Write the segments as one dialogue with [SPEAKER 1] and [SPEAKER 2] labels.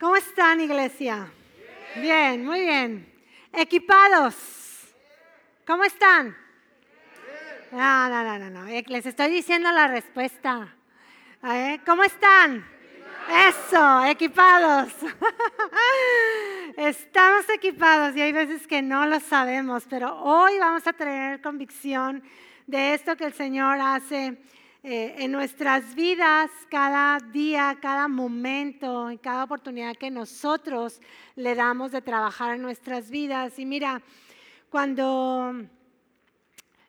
[SPEAKER 1] ¿Cómo están, iglesia? Bien, muy bien. Equipados. ¿Cómo están? No, no, no, no, no. Eh, les estoy diciendo la respuesta. ¿Cómo están? Eso, equipados. Estamos equipados y hay veces que no lo sabemos, pero hoy vamos a tener convicción de esto que el Señor hace eh, en nuestras vidas cada día, cada momento, en cada oportunidad que nosotros le damos de trabajar en nuestras vidas. Y mira, cuando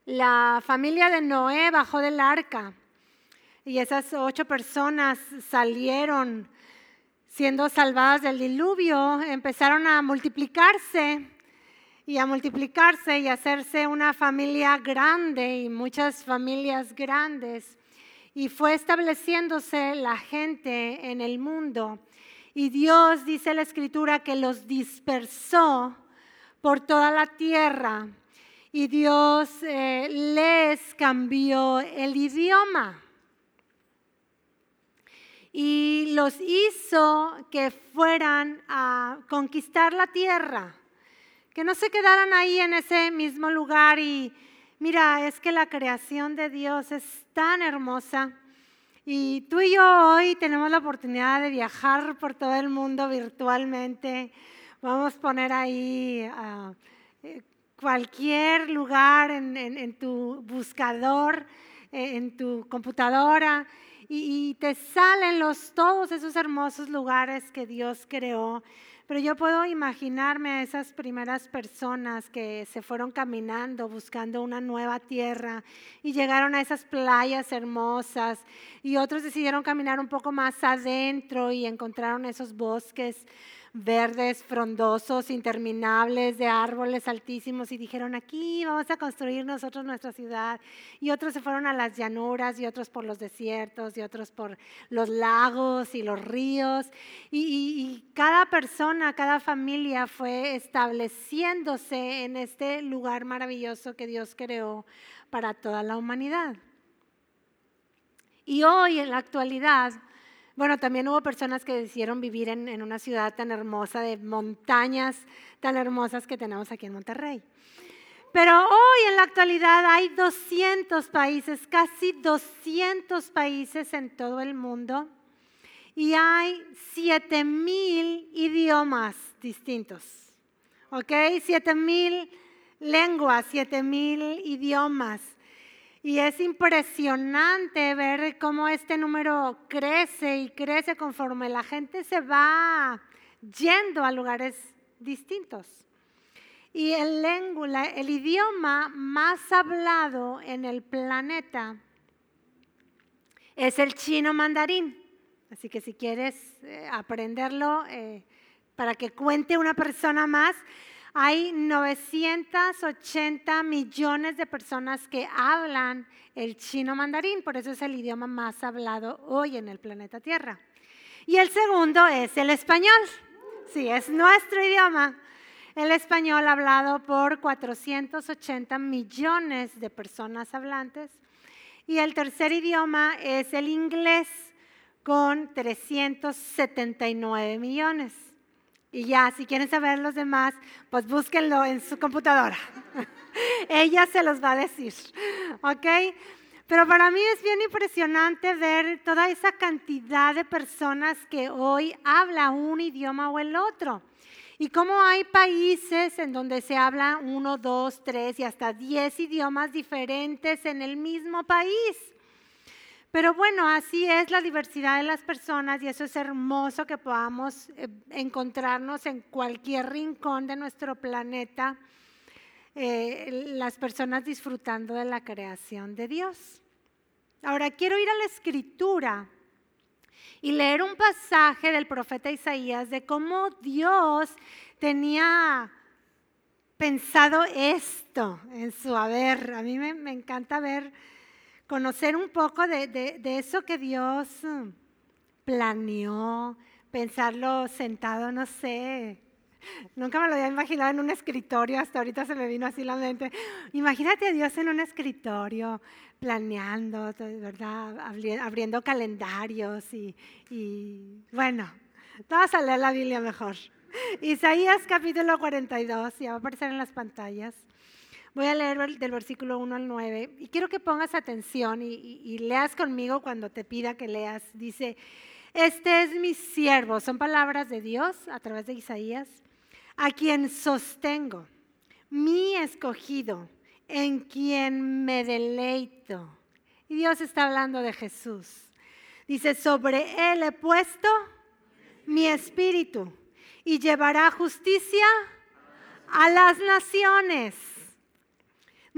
[SPEAKER 1] la familia de Noé bajó del arca y esas ocho personas salieron siendo salvadas del diluvio, empezaron a multiplicarse y a multiplicarse y a hacerse una familia grande y muchas familias grandes y fue estableciéndose la gente en el mundo. Y Dios, dice la escritura, que los dispersó por toda la tierra. Y Dios eh, les cambió el idioma. Y los hizo que fueran a conquistar la tierra. Que no se quedaran ahí en ese mismo lugar y Mira, es que la creación de Dios es tan hermosa y tú y yo hoy tenemos la oportunidad de viajar por todo el mundo virtualmente. Vamos a poner ahí ah, eh, cualquier lugar en, tu buscador, eh, en tu computadora y, y, te salen los, todos esos hermosos lugares que Dios creó pero yo puedo imaginarme a esas primeras personas que se fueron caminando buscando una nueva tierra y llegaron a esas playas hermosas y otros decidieron caminar un poco más adentro y encontraron esos bosques verdes, frondosos, interminables, de árboles altísimos y dijeron, aquí vamos a construir nosotros nuestra ciudad. Y otros se fueron a las llanuras y otros por los desiertos y otros por los lagos y los ríos. Y, cada persona, cada familia fue estableciéndose en este lugar maravilloso que Dios creó para toda la humanidad. Y hoy, en la actualidad, bueno, también hubo personas que decidieron vivir en, una ciudad tan hermosa, de montañas tan hermosas que tenemos aquí en Monterrey. Pero hoy en la actualidad hay 200 países, casi 200 países en todo el mundo y hay 7000 idiomas distintos. ¿Ok? 7000 lenguas, 7000 idiomas. Y es impresionante ver cómo este número crece y crece conforme la gente se va yendo a lugares distintos. Y el, lengua, el idioma más hablado en el planeta es el chino mandarín. Así que si quieres eh, aprenderlo eh, para que cuente una persona más, hay 980 millones de personas que hablan el chino mandarín, por eso es el idioma más hablado hoy en el planeta Tierra. Y el segundo es el español. Sí, es nuestro idioma. El español hablado por 480 millones de personas hablantes. Y el tercer idioma es el inglés con 379 millones. Y ya, si quieren saber los demás, pues búsquenlo en su computadora. Ella se los va a decir, ¿ok? Pero para mí es bien impresionante ver toda esa cantidad de personas que hoy habla un idioma o el otro. Y cómo hay países en donde se habla uno, dos, tres y hasta diez idiomas diferentes en el mismo país. Pero bueno, así es la diversidad de las personas y eso es hermoso que podamos eh, encontrarnos en cualquier rincón de nuestro planeta, eh, las personas disfrutando de la creación de Dios. Ahora quiero ir a la escritura y leer un pasaje del profeta Isaías de cómo Dios tenía pensado esto en su haber. A mí me encanta ver conocer un poco de, eso que Dios mm, planeó, pensarlo sentado, no sé. Nunca me lo había imaginado en un escritorio, hasta ahorita se me vino así la mente. Imagínate a Dios en un escritorio, planeando, ¿verdad? Abriendo calendarios y, y bueno, Vamos a leer la Biblia mejor. Isaías capítulo 42, ya va a aparecer en las pantallas. Voy a leer del versículo 1 al 9 y quiero que pongas atención y, y, leas conmigo cuando te pida que leas. Dice, este es mi siervo, son palabras de Dios a través de Isaías, a quien sostengo, mi escogido, en quien me deleito. Y Dios está hablando de Jesús. Dice, sobre él he puesto mi espíritu y llevará justicia a las naciones.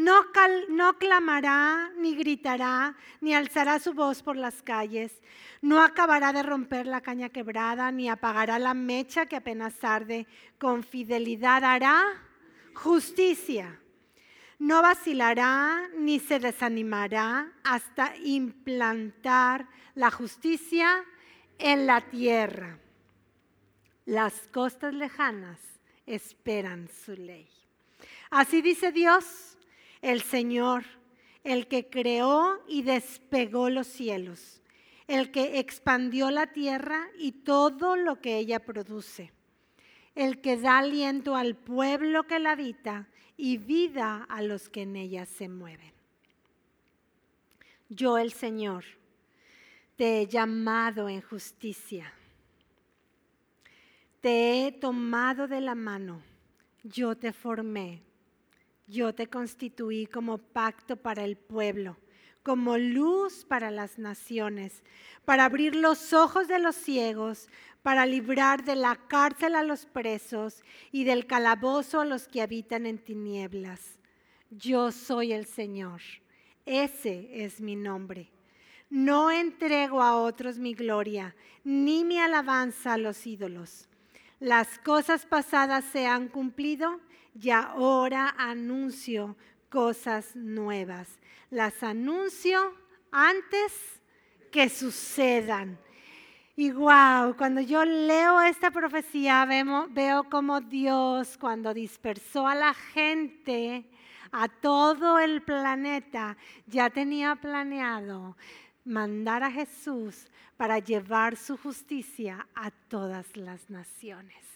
[SPEAKER 1] No, clamará, ni gritará, ni alzará su voz por las calles. No acabará de romper la caña quebrada, ni apagará la mecha que apenas arde. Con fidelidad hará justicia. No vacilará, ni se desanimará hasta implantar la justicia en la tierra. Las costas lejanas esperan su ley. Así dice Dios, el Señor, el que creó y despegó los cielos, el que expandió la tierra y todo lo que ella produce, el que da aliento al pueblo que la habita y vida a los que en ella se mueven. Yo, el Señor, te he llamado en justicia. Te he tomado de la mano, yo te formé, yo te constituí como pacto para el pueblo, como luz para las naciones, para abrir los ojos de los ciegos, para librar de la cárcel a los presos y del calabozo a los que habitan en tinieblas. Yo soy el Señor, ese es mi nombre. No entrego a otros mi gloria, ni mi alabanza a los ídolos las cosas pasadas se han cumplido y ahora anuncio cosas nuevas. Las anuncio antes que sucedan. Y wow, cuando yo leo esta profecía veo, veo como Dios cuando dispersó a la gente, a todo el planeta, ya tenía planeado mandar a Jesús para llevar su justicia a todas las naciones.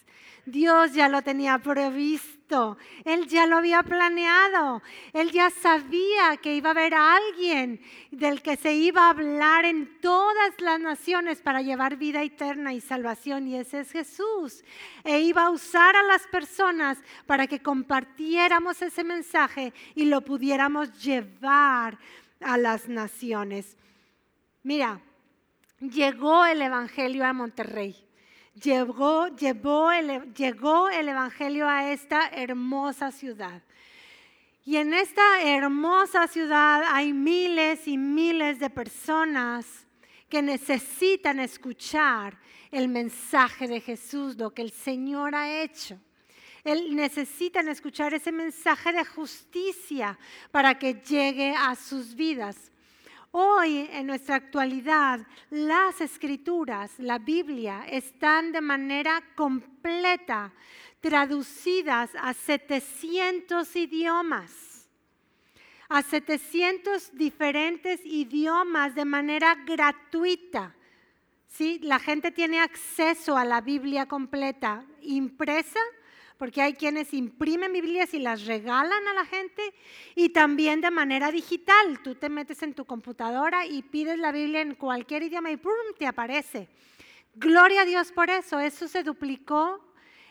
[SPEAKER 1] Dios ya lo tenía previsto, Él ya lo había planeado, Él ya sabía que iba a haber alguien del que se iba a hablar en todas las naciones para llevar vida eterna y salvación, y ese es Jesús. E iba a usar a las personas para que compartiéramos ese mensaje y lo pudiéramos llevar a las naciones. Mira, llegó el Evangelio a Monterrey. Llegó, llegó el Evangelio a esta hermosa ciudad. Y en esta hermosa ciudad hay miles y miles de personas que necesitan escuchar el mensaje de Jesús, lo que el Señor ha hecho. Él necesitan escuchar ese mensaje de justicia para que llegue a sus vidas. Hoy, en nuestra actualidad, las escrituras, la Biblia, están de manera completa traducidas a 700 idiomas, a 700 diferentes idiomas de manera gratuita. ¿Sí? La gente tiene acceso a la Biblia completa impresa porque hay quienes imprimen Biblias y las regalan a la gente y también de manera digital. Tú te metes en tu computadora y pides la Biblia en cualquier idioma y ¡pum! te aparece. Gloria a Dios por eso. Eso se duplicó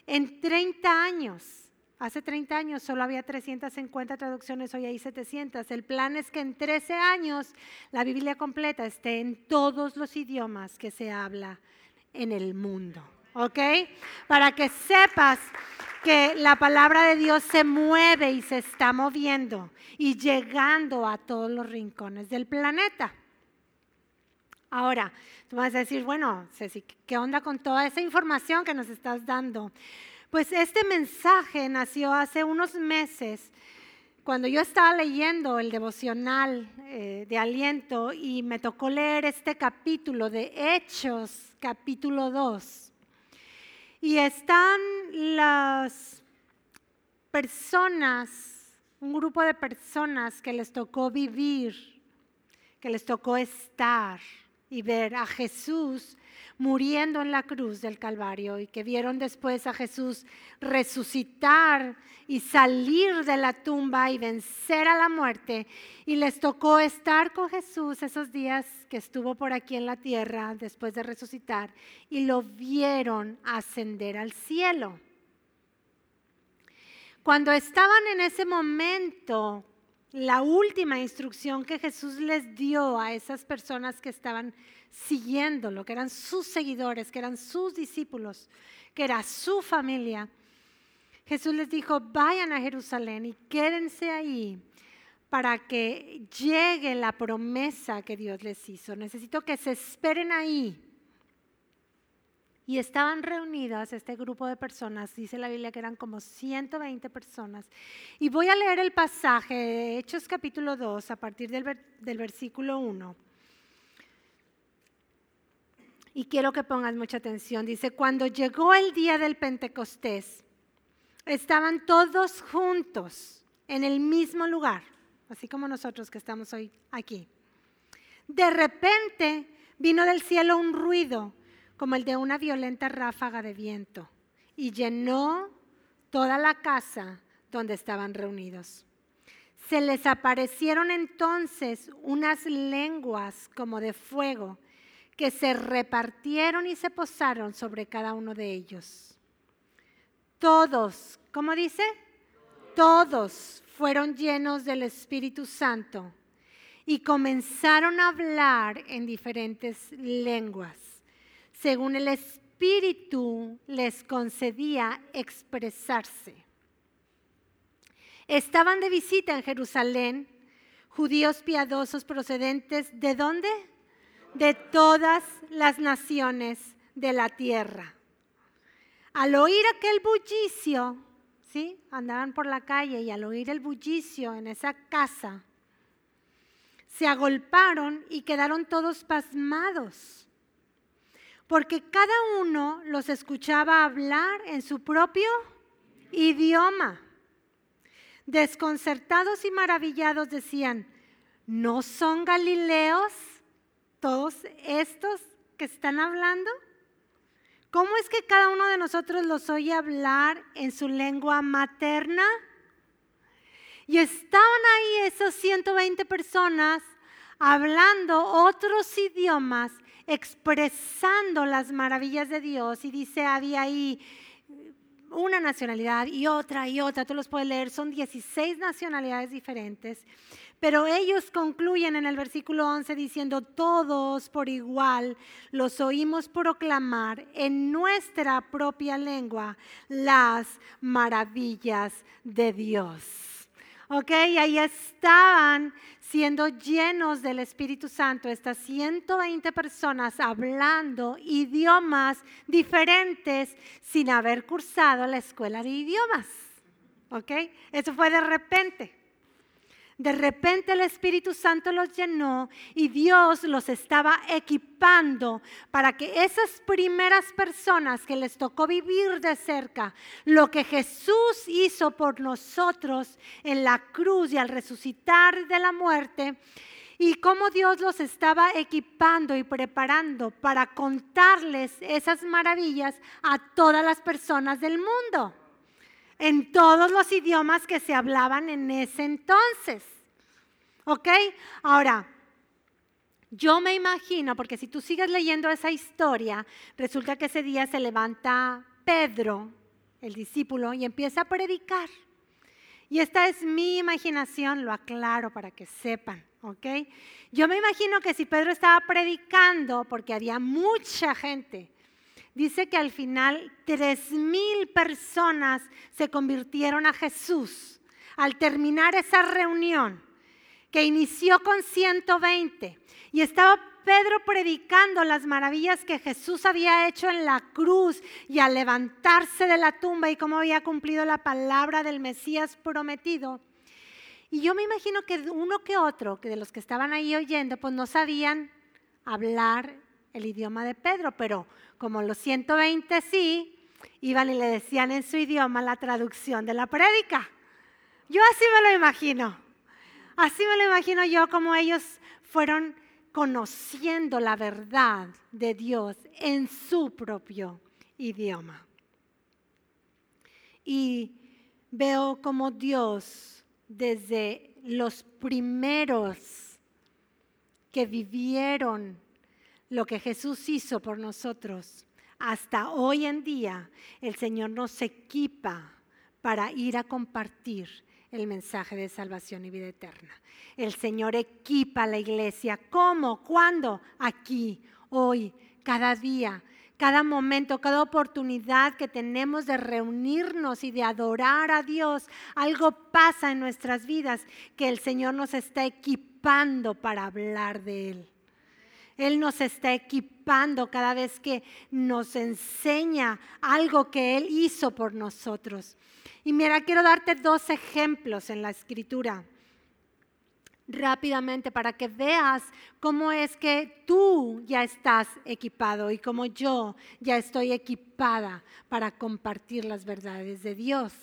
[SPEAKER 1] en 30 años. Hace 30 años solo había 350 traducciones, hoy hay 700. El plan es que en 13 años la Biblia completa esté en todos los idiomas que se habla en el mundo. ¿Ok? Para que sepas que la palabra de Dios se mueve y se está moviendo y llegando a todos los rincones del planeta. Ahora, tú vas a decir, bueno, Ceci, ¿qué onda con toda esa información que nos estás dando? Pues este mensaje nació hace unos meses cuando yo estaba leyendo el devocional eh, de aliento y me tocó leer este capítulo de Hechos, capítulo 2. Y están las personas, un grupo de personas que les tocó vivir, que les tocó estar y ver a Jesús muriendo en la cruz del Calvario y que vieron después a Jesús resucitar y salir de la tumba y vencer a la muerte. Y les tocó estar con Jesús esos días que estuvo por aquí en la tierra después de resucitar y lo vieron ascender al cielo. Cuando estaban en ese momento, la última instrucción que Jesús les dio a esas personas que estaban siguiéndolo, que eran sus seguidores, que eran sus discípulos, que era su familia, Jesús les dijo, vayan a Jerusalén y quédense ahí para que llegue la promesa que Dios les hizo. Necesito que se esperen ahí y estaban reunidas este grupo de personas, dice la Biblia que eran como 120 personas. Y voy a leer el pasaje de Hechos capítulo 2 a partir del, versículo 1. Y quiero que pongan mucha atención. Dice, cuando llegó el día del Pentecostés, estaban todos juntos en el mismo lugar, así como nosotros que estamos hoy aquí. De repente vino del cielo un ruido como el de una violenta ráfaga de viento, y llenó toda la casa donde estaban reunidos. Se les aparecieron entonces unas lenguas como de fuego que se repartieron y se posaron sobre cada uno de ellos. Todos, ¿cómo dice? Todos fueron llenos del Espíritu Santo y comenzaron a hablar en diferentes lenguas según el Espíritu les concedía expresarse. Estaban de visita en Jerusalén judíos piadosos procedentes de dónde? De todas las naciones de la tierra. Al oír aquel bullicio, ¿sí? Andaban por la calle y al oír el bullicio en esa casa, se agolparon y quedaron todos pasmados porque cada uno los escuchaba hablar en su propio idioma. Desconcertados y maravillados decían, ¿no son galileos todos estos que están hablando? ¿Cómo es que cada uno de nosotros los oye hablar en su lengua materna? Y estaban ahí esos 120 personas hablando otros idiomas expresando las maravillas de Dios y dice, había ahí una nacionalidad y otra y otra, tú los puedes leer, son 16 nacionalidades diferentes, pero ellos concluyen en el versículo 11 diciendo, todos por igual los oímos proclamar en nuestra propia lengua las maravillas de Dios. ¿ok? Ahí estaban siendo llenos del Espíritu Santo, estas 120 personas hablando idiomas diferentes sin haber cursado la escuela de idiomas, ¿ok? Eso fue de repente. De repente el Espíritu Santo los llenó y Dios los estaba equipando para que esas primeras personas que les tocó vivir de cerca, lo que Jesús hizo por nosotros en la cruz y al resucitar de la muerte, y cómo Dios los estaba equipando y preparando para contarles esas maravillas a todas las personas del mundo en todos los idiomas que se hablaban en ese entonces. ¿Ok? Ahora, yo me imagino, porque si tú sigues leyendo esa historia, resulta que ese día se levanta Pedro, el discípulo, y empieza a predicar. Y esta es mi imaginación, lo aclaro para que sepan, ¿ok? Yo me imagino que si Pedro estaba predicando, porque había mucha gente, dice que al final tres mil personas se convirtieron a Jesús al terminar esa reunión que inició con 120 y estaba Pedro predicando las maravillas que Jesús había hecho en la cruz y al levantarse de la tumba y cómo había cumplido la palabra del Mesías prometido. Y yo me imagino que uno que otro, que de los que estaban ahí oyendo, pues no sabían hablar el idioma de Pedro, pero como los 120 sí, iban y le decían en su idioma la traducción de la prédica. Yo así me lo imagino. Así me lo imagino yo como ellos fueron conociendo la verdad de Dios en su propio idioma. Y veo como Dios desde los primeros que vivieron lo que Jesús hizo por nosotros, hasta hoy en día el Señor nos equipa para ir a compartir el mensaje de salvación y vida eterna. El Señor equipa a la iglesia. ¿Cómo? ¿Cuándo? Aquí, hoy, cada día, cada momento, cada oportunidad que tenemos de reunirnos y de adorar a Dios. Algo pasa en nuestras vidas que el Señor nos está equipando para hablar de Él. Él nos está equipando cada vez que nos enseña algo que Él hizo por nosotros. Y mira, quiero darte dos ejemplos en la escritura rápidamente para que veas cómo es que tú ya estás equipado y cómo yo ya estoy equipada para compartir las verdades de Dios.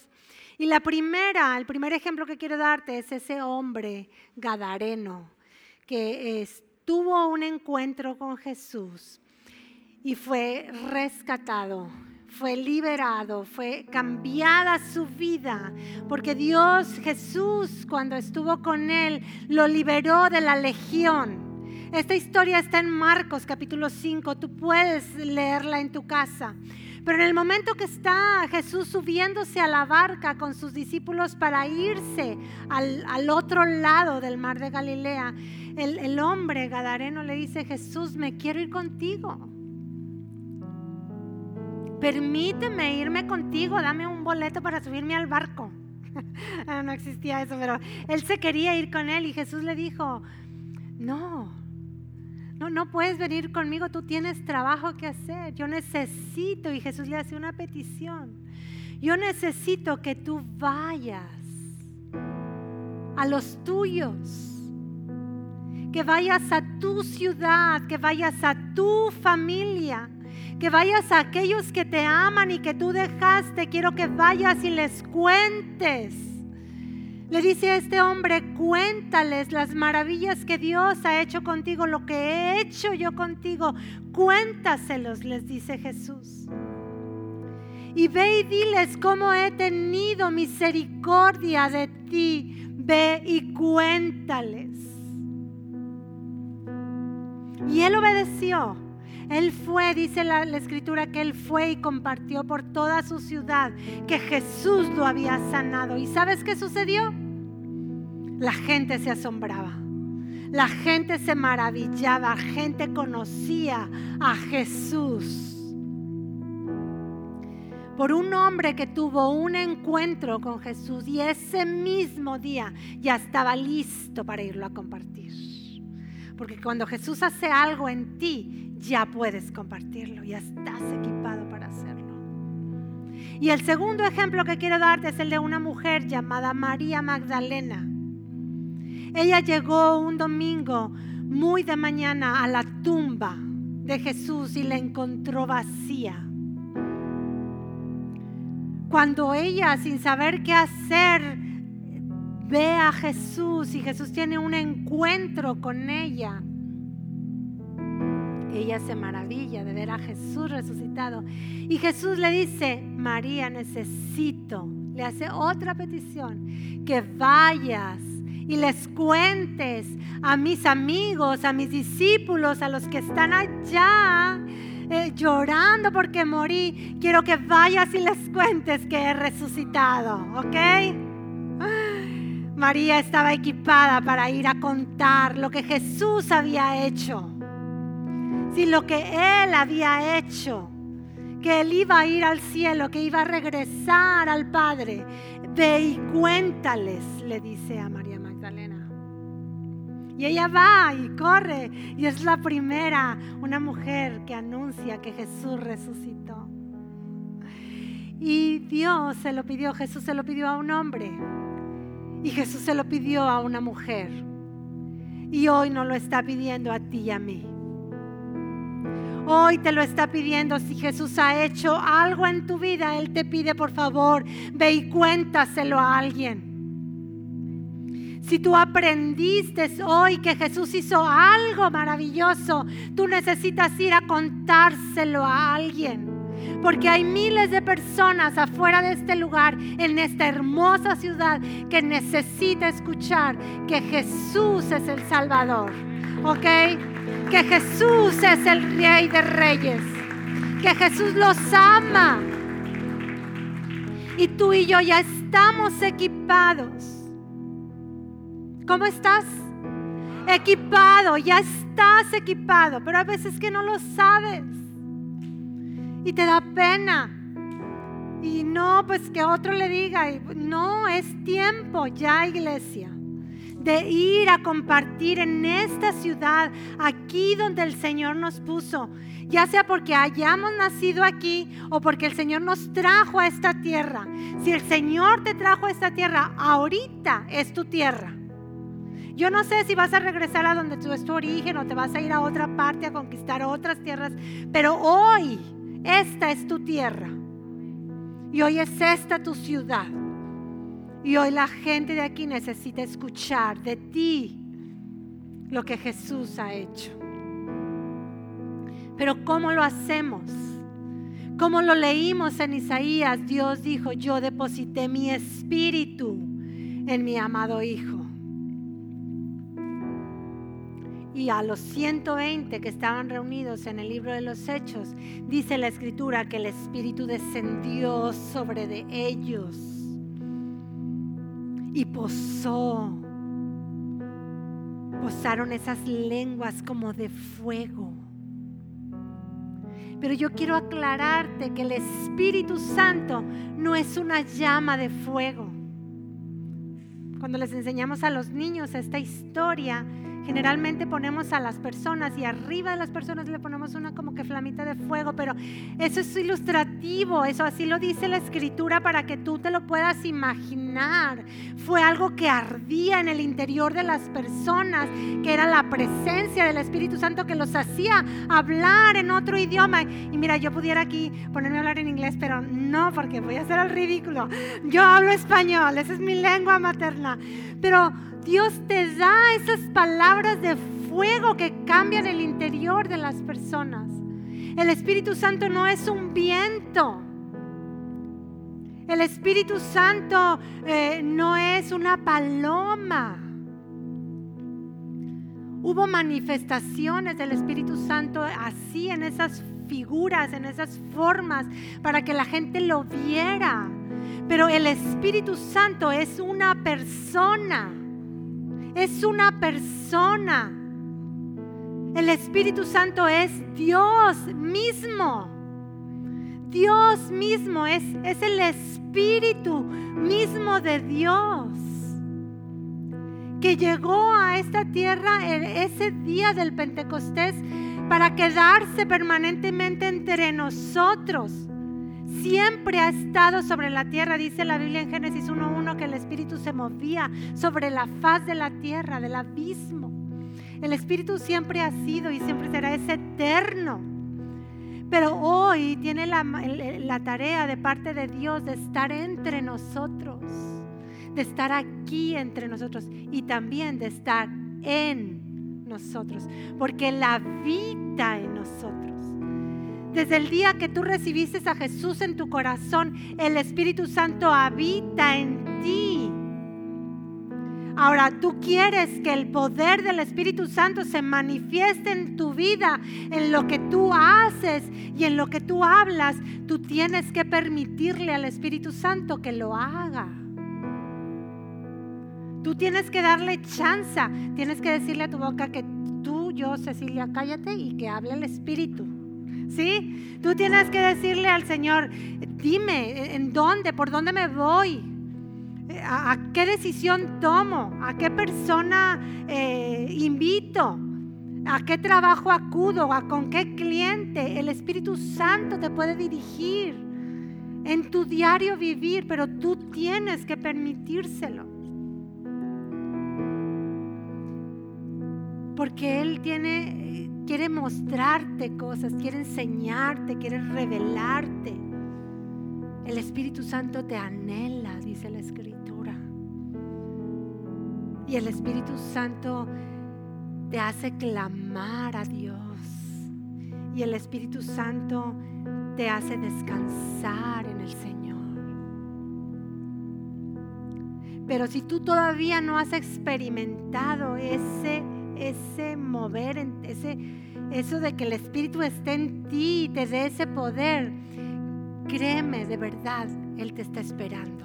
[SPEAKER 1] Y la primera, el primer ejemplo que quiero darte es ese hombre gadareno que tuvo un encuentro con Jesús y fue rescatado fue liberado, fue cambiada su vida, porque Dios Jesús cuando estuvo con él lo liberó de la legión. Esta historia está en Marcos capítulo 5, tú puedes leerla en tu casa. Pero en el momento que está Jesús subiéndose a la barca con sus discípulos para irse al, otro lado del mar de Galilea, el, el hombre gadareno le dice, Jesús, me quiero ir contigo permíteme irme contigo, dame un boleto para subirme al barco. Ah, no existía eso, pero él se quería ir con él y Jesús le dijo, no, no, puedes venir conmigo, tú tienes trabajo que hacer, yo necesito, y Jesús le hace una petición, yo necesito que tú vayas a los tuyos, que vayas a tu ciudad, que vayas a tu familia que vayas a aquellos que te aman y que tú dejaste, quiero que vayas y les cuentes. Le dice a este hombre, cuéntales las maravillas que Dios ha hecho contigo, lo que he hecho yo contigo, cuéntaselos, les dice Jesús. Y ve y diles cómo he tenido misericordia de ti, ve y cuéntales. Y él obedeció. Él fue, dice la, escritura, que él fue y compartió por toda su ciudad que Jesús lo había sanado. ¿Y sabes qué sucedió? La gente se asombraba. La gente se maravillaba, la gente conocía a Jesús por un hombre que tuvo un encuentro con Jesús y ese mismo día ya estaba listo para irlo a compartir. Porque cuando Jesús hace algo en ti, ya puedes compartirlo, ya estás equipado para hacerlo. Y el segundo ejemplo que quiero darte es el de una mujer llamada María Magdalena. Ella llegó un domingo muy de mañana a la tumba de Jesús y la encontró vacía. Cuando ella, sin saber qué hacer, ve a Jesús y Jesús tiene un encuentro con ella, ella se maravilla de ver a Jesús resucitado. Y Jesús le dice, María, necesito, le hace otra petición, que vayas y les cuentes a mis amigos, a mis discípulos, a los que están allá eh, llorando porque morí. Quiero que vayas y les cuentes que he resucitado, ¿ok? María estaba equipada para ir a contar lo que Jesús había hecho si lo que Él había hecho, que Él iba a ir al cielo, que iba a regresar al Padre, ve y cuéntales, le dice a María. Y ella va y corre y es la primera, una mujer que anuncia que Jesús resucitó. Y Dios se lo pidió, Jesús se lo pidió a un hombre y Jesús se lo pidió a una mujer. Y hoy no lo está pidiendo a ti y a mí. Hoy te lo está pidiendo. Si Jesús ha hecho algo en tu vida, Él te pide por favor, ve y cuéntaselo a alguien. Si tú aprendiste hoy que Jesús hizo algo maravilloso, tú necesitas ir a contárselo a alguien. Porque hay miles de personas afuera de este lugar, en esta hermosa ciudad, que necesita escuchar que Jesús es el Salvador. ¿Ok? Que Jesús es el Rey de Reyes. Que Jesús los ama. Y tú y yo ya estamos equipados ¿Cómo estás? Equipado, ya estás equipado, pero a veces que no lo sabes. Y te da pena. Y no, pues que otro le diga, no, es tiempo ya iglesia de ir a compartir en esta ciudad, aquí donde el Señor nos puso, ya sea porque hayamos nacido aquí o porque el Señor nos trajo a esta tierra. Si el Señor te trajo a esta tierra, ahorita es tu tierra. Yo no sé si vas a regresar a donde tú es tu origen o te vas a ir a otra parte a conquistar otras tierras, pero hoy esta es tu tierra. Y hoy es esta tu ciudad. Y hoy la gente de aquí necesita escuchar de ti lo que Jesús ha hecho. Pero ¿cómo lo hacemos? Como lo leímos en Isaías, Dios dijo, yo deposité mi espíritu en mi amado Hijo. Y a los 120 que estaban reunidos en el libro de los Hechos, dice la escritura que el Espíritu descendió sobre de ellos y posó. Posaron esas lenguas como de fuego. Pero yo quiero aclararte que el Espíritu Santo no es una llama de fuego. Cuando les enseñamos a los niños esta historia, Generalmente ponemos a las personas y arriba de las personas le ponemos una como que flamita de fuego, pero eso es ilustrativo, eso así lo dice la escritura para que tú te lo puedas imaginar. Fue algo que ardía en el interior de las personas, que era la presencia del Espíritu Santo que los hacía hablar en otro idioma. Y mira, yo pudiera aquí ponerme a hablar en inglés, pero no, porque voy a hacer el ridículo. Yo hablo español, esa es mi lengua materna. Pero Dios te da esas palabras de fuego que cambian el interior de las personas. El Espíritu Santo no es un viento. El Espíritu Santo eh, no es una paloma. Hubo manifestaciones del Espíritu Santo así en esas figuras, en esas formas, para que la gente lo viera. Pero el Espíritu Santo es una persona es una persona. El Espíritu Santo es Dios mismo. Dios mismo es, es el Espíritu mismo de Dios que llegó a esta tierra ese día del Pentecostés para quedarse permanentemente entre nosotros siempre ha estado sobre la tierra. Dice la Biblia en Génesis 1.1 que el Espíritu se movía sobre la faz de la tierra, del abismo. El Espíritu siempre ha sido y siempre será, es eterno. Pero hoy tiene la, tarea de parte de Dios de estar entre nosotros, de estar aquí entre nosotros y también de estar en nosotros, porque Él habita en nosotros. Desde el día que tú recibiste a Jesús en tu corazón, el Espíritu Santo habita en ti. Ahora, tú quieres que el poder del Espíritu Santo se manifieste en tu vida, en lo que tú haces y en lo que tú hablas. Tú tienes que permitirle al Espíritu Santo que lo haga. Tú tienes que darle chance, tienes que decirle a tu boca que tú, yo, Cecilia, cállate y que hable el Espíritu. ¿Sí? Tú tienes que decirle al Señor, dime, ¿en dónde? ¿Por dónde me voy? ¿A, qué decisión tomo? ¿A qué persona eh, invito? ¿A qué trabajo acudo? ¿A con qué cliente? El Espíritu Santo te puede dirigir en tu diario vivir, pero tú tienes que permitírselo. Porque Él tiene quiere mostrarte cosas, quiere enseñarte, quiere revelarte. El Espíritu Santo te anhela, dice la Escritura. Y el Espíritu Santo te hace clamar a Dios. Y el Espíritu Santo te hace descansar en el Señor. Pero si tú todavía no has experimentado ese, ese mover, ese, eso de que el Espíritu esté en ti y te dé ese poder, créeme de verdad, Él te está esperando.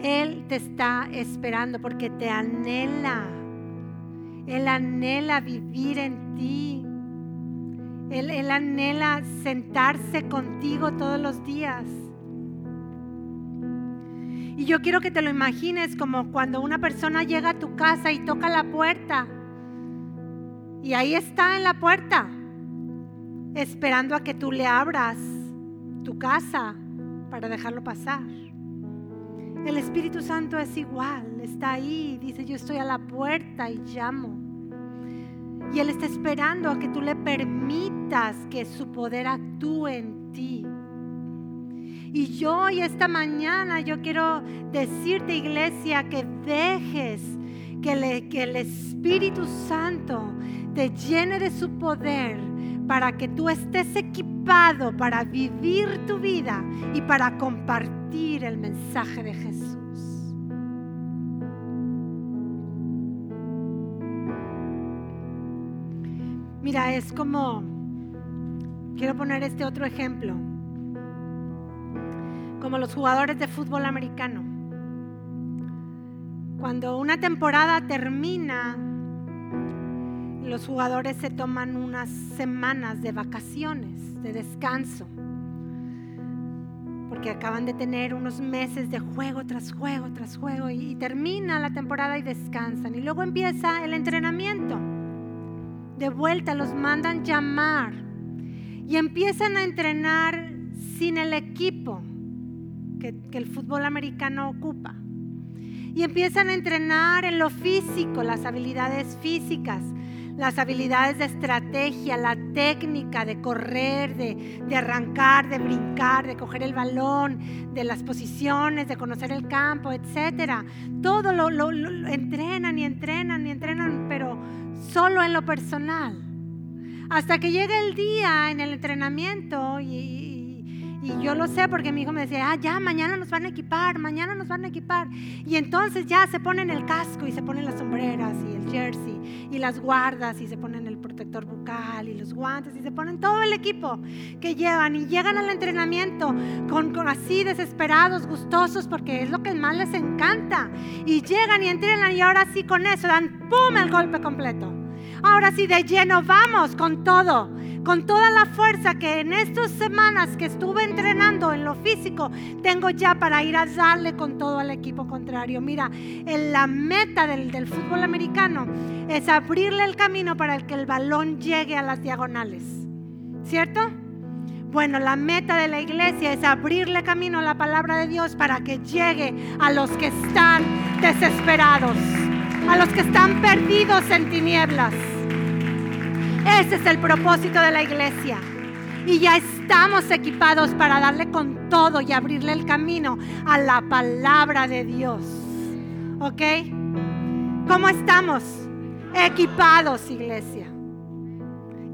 [SPEAKER 1] Él te está esperando porque te anhela. Él anhela vivir en ti. Él, él, anhela sentarse contigo todos los días. Y yo quiero que te lo imagines como cuando una persona llega a tu casa y toca la puerta. Y ahí está en la puerta, esperando a que tú le abras tu casa para dejarlo pasar. El Espíritu Santo es igual, está ahí, dice yo estoy a la puerta y llamo. Y Él está esperando a que tú le permitas que su poder actúe en ti. Y yo hoy esta mañana yo quiero decirte iglesia que dejes que, que el Espíritu Santo te llene de su poder para que tú estés equipado para vivir tu vida y para compartir el mensaje de Jesús. Mira, es como, quiero poner este otro ejemplo, como los jugadores de fútbol americano. Cuando una temporada termina, los jugadores se toman unas semanas de vacaciones, de descanso, porque acaban de tener unos meses de juego tras juego tras juego y, termina la temporada y descansan. Y luego empieza el entrenamiento. De vuelta los mandan llamar y empiezan a entrenar sin el equipo que, que el fútbol americano ocupa. Y empiezan a entrenar en lo físico, las habilidades físicas las habilidades de estrategia, la técnica de correr, de, arrancar, de brincar, de coger el balón, de las posiciones, de conocer el campo, etc. Todo lo, entrenan y entrenan y entrenan, pero solo en lo personal. Hasta que llega el día en el entrenamiento y, y yo lo sé porque mi hijo me decía, ah, ya, mañana nos van a equipar, mañana nos van a equipar. Y entonces ya se ponen el casco y se ponen las sombreras y el jersey y las guardas y se ponen el protector bucal y los guantes y se ponen todo el equipo que llevan y llegan al entrenamiento con, con así desesperados, gustosos porque es lo que más les encanta. Y llegan y entrenan y ahora sí con eso dan ¡pum! el golpe completo. Ahora sí de lleno vamos con todo con toda la fuerza que en estas semanas que estuve entrenando en lo físico, tengo ya para ir a darle con todo al equipo contrario. Mira, la meta del fútbol americano es abrirle el camino para que el balón llegue a las diagonales. ¿Cierto? Bueno, la meta de la iglesia es abrirle camino a la palabra de Dios para que llegue a los que están desesperados, a los que están perdidos en tinieblas. Ese es el propósito de la iglesia. Y ya estamos equipados para darle con todo y abrirle el camino a la palabra de Dios. ¿Ok? ¿Cómo estamos? Equipados, iglesia.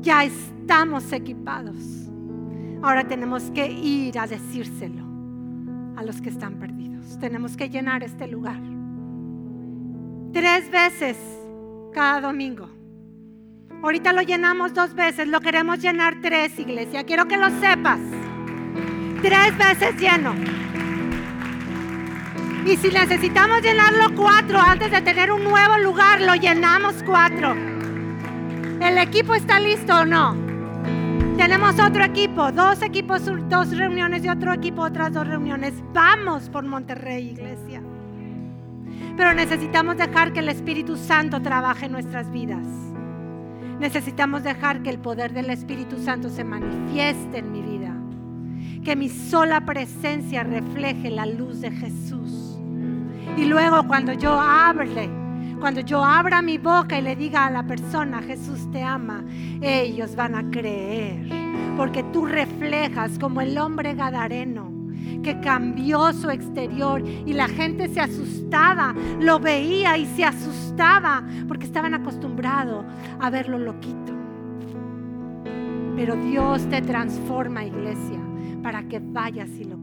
[SPEAKER 1] Ya estamos equipados. Ahora tenemos que ir a decírselo a los que están perdidos. Tenemos que llenar este lugar. Tres veces cada domingo Ahorita lo llenamos dos veces, lo queremos llenar tres, iglesia. Quiero que lo sepas. Tres veces lleno. Y si necesitamos llenarlo cuatro antes de tener un nuevo lugar, lo llenamos cuatro. ¿El equipo está listo o no? Tenemos otro equipo, dos equipos, dos reuniones y otro equipo, otras dos reuniones. Vamos por Monterrey, iglesia. Pero necesitamos dejar que el Espíritu Santo trabaje en nuestras vidas. Necesitamos dejar que el poder del Espíritu Santo se manifieste en mi vida. Que mi sola presencia refleje la luz de Jesús. Y luego cuando yo hable, cuando yo abra mi boca y le diga a la persona, Jesús te ama, ellos van a creer. Porque tú reflejas como el hombre gadareno que cambió su exterior y la gente se asustaba, lo veía y se asustaba porque estaban acostumbrados a verlo loquito. Pero Dios te transforma, iglesia, para que vayas y lo